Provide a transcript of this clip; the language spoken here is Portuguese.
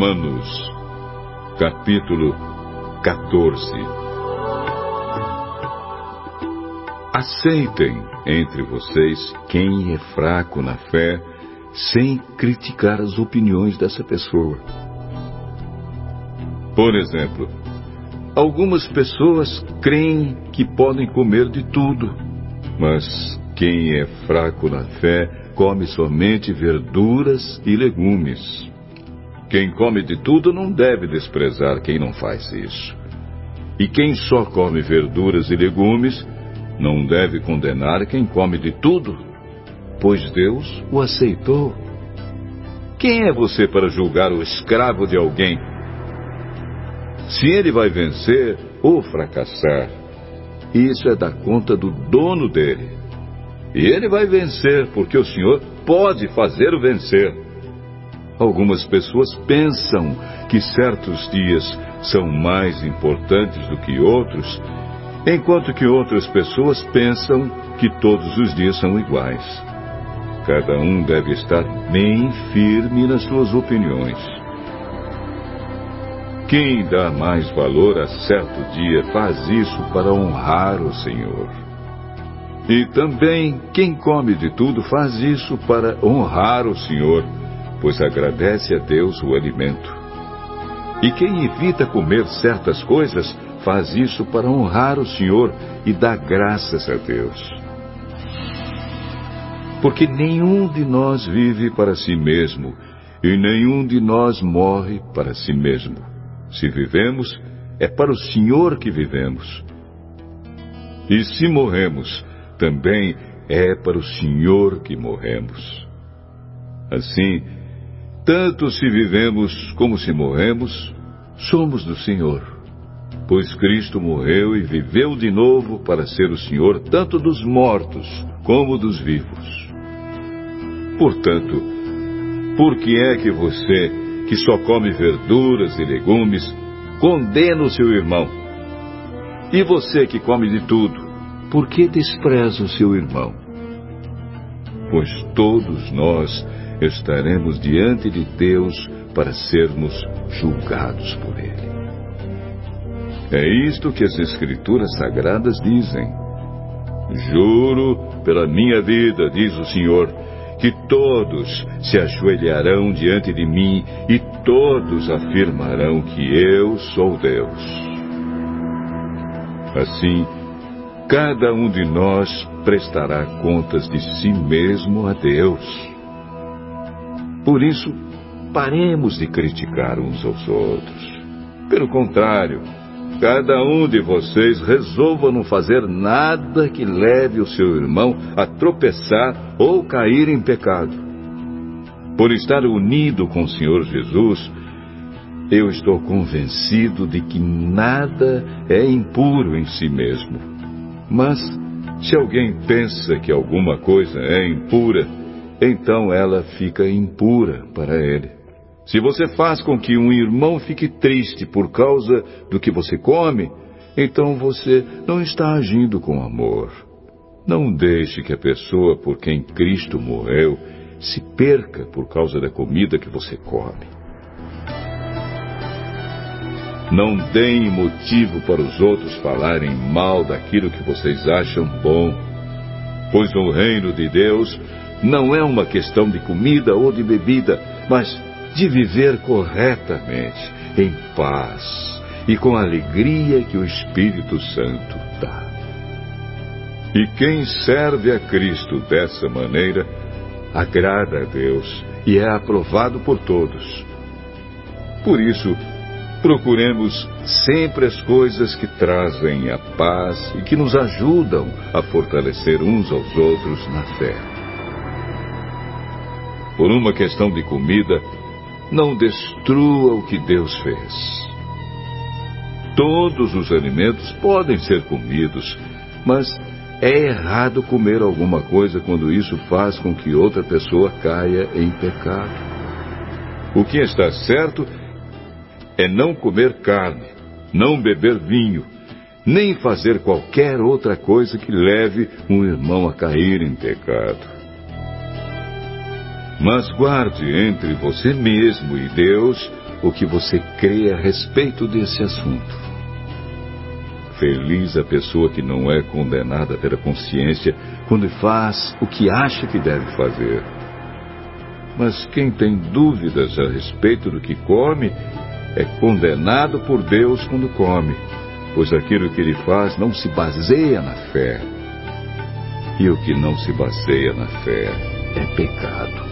Romanos, capítulo 14. Aceitem entre vocês quem é fraco na fé, sem criticar as opiniões dessa pessoa. Por exemplo, algumas pessoas creem que podem comer de tudo, mas quem é fraco na fé come somente verduras e legumes. Quem come de tudo não deve desprezar quem não faz isso. E quem só come verduras e legumes não deve condenar quem come de tudo, pois Deus o aceitou. Quem é você para julgar o escravo de alguém? Se ele vai vencer ou fracassar, isso é da conta do dono dele. E ele vai vencer porque o Senhor pode fazê-lo vencer. Algumas pessoas pensam que certos dias são mais importantes do que outros, enquanto que outras pessoas pensam que todos os dias são iguais. Cada um deve estar bem firme nas suas opiniões. Quem dá mais valor a certo dia faz isso para honrar o Senhor. E também quem come de tudo faz isso para honrar o Senhor pois agradece a Deus o alimento. E quem evita comer certas coisas faz isso para honrar o Senhor e dar graças a Deus. Porque nenhum de nós vive para si mesmo, e nenhum de nós morre para si mesmo. Se vivemos, é para o Senhor que vivemos. E se morremos, também é para o Senhor que morremos. Assim, tanto se vivemos como se morremos, somos do Senhor. Pois Cristo morreu e viveu de novo para ser o Senhor tanto dos mortos como dos vivos. Portanto, por que é que você, que só come verduras e legumes, condena o seu irmão? E você que come de tudo, por que despreza o seu irmão? Pois todos nós estaremos diante de Deus para sermos julgados por Ele. É isto que as Escrituras Sagradas dizem. Juro pela minha vida, diz o Senhor, que todos se ajoelharão diante de mim e todos afirmarão que eu sou Deus. Assim, cada um de nós prestará contas de si mesmo a Deus. Por isso, paremos de criticar uns aos outros. Pelo contrário, cada um de vocês resolva não fazer nada que leve o seu irmão a tropeçar ou cair em pecado. Por estar unido com o Senhor Jesus, eu estou convencido de que nada é impuro em si mesmo. Mas, se alguém pensa que alguma coisa é impura, então ela fica impura para ele. Se você faz com que um irmão fique triste por causa do que você come, então você não está agindo com amor. Não deixe que a pessoa por quem Cristo morreu se perca por causa da comida que você come. Não deem motivo para os outros falarem mal daquilo que vocês acham bom, pois no reino de Deus não é uma questão de comida ou de bebida, mas de viver corretamente, em paz e com a alegria que o Espírito Santo dá. E quem serve a Cristo dessa maneira, agrada a Deus e é aprovado por todos. Por isso, procuremos sempre as coisas que trazem a paz e que nos ajudam a fortalecer uns aos outros na fé por uma questão de comida, não destrua o que Deus fez. Todos os alimentos podem ser comidos, mas é errado comer alguma coisa quando isso faz com que outra pessoa caia em pecado. O que está certo é não comer carne, não beber vinho, nem fazer qualquer outra coisa que leve um irmão a cair em pecado. Mas guarde entre você mesmo e Deus o que você crê a respeito desse assunto. Feliz a pessoa que não é condenada pela consciência quando faz o que acha que deve fazer. Mas quem tem dúvidas a respeito do que come é condenado por Deus quando come, pois aquilo que ele faz não se baseia na fé. E o que não se baseia na fé é pecado.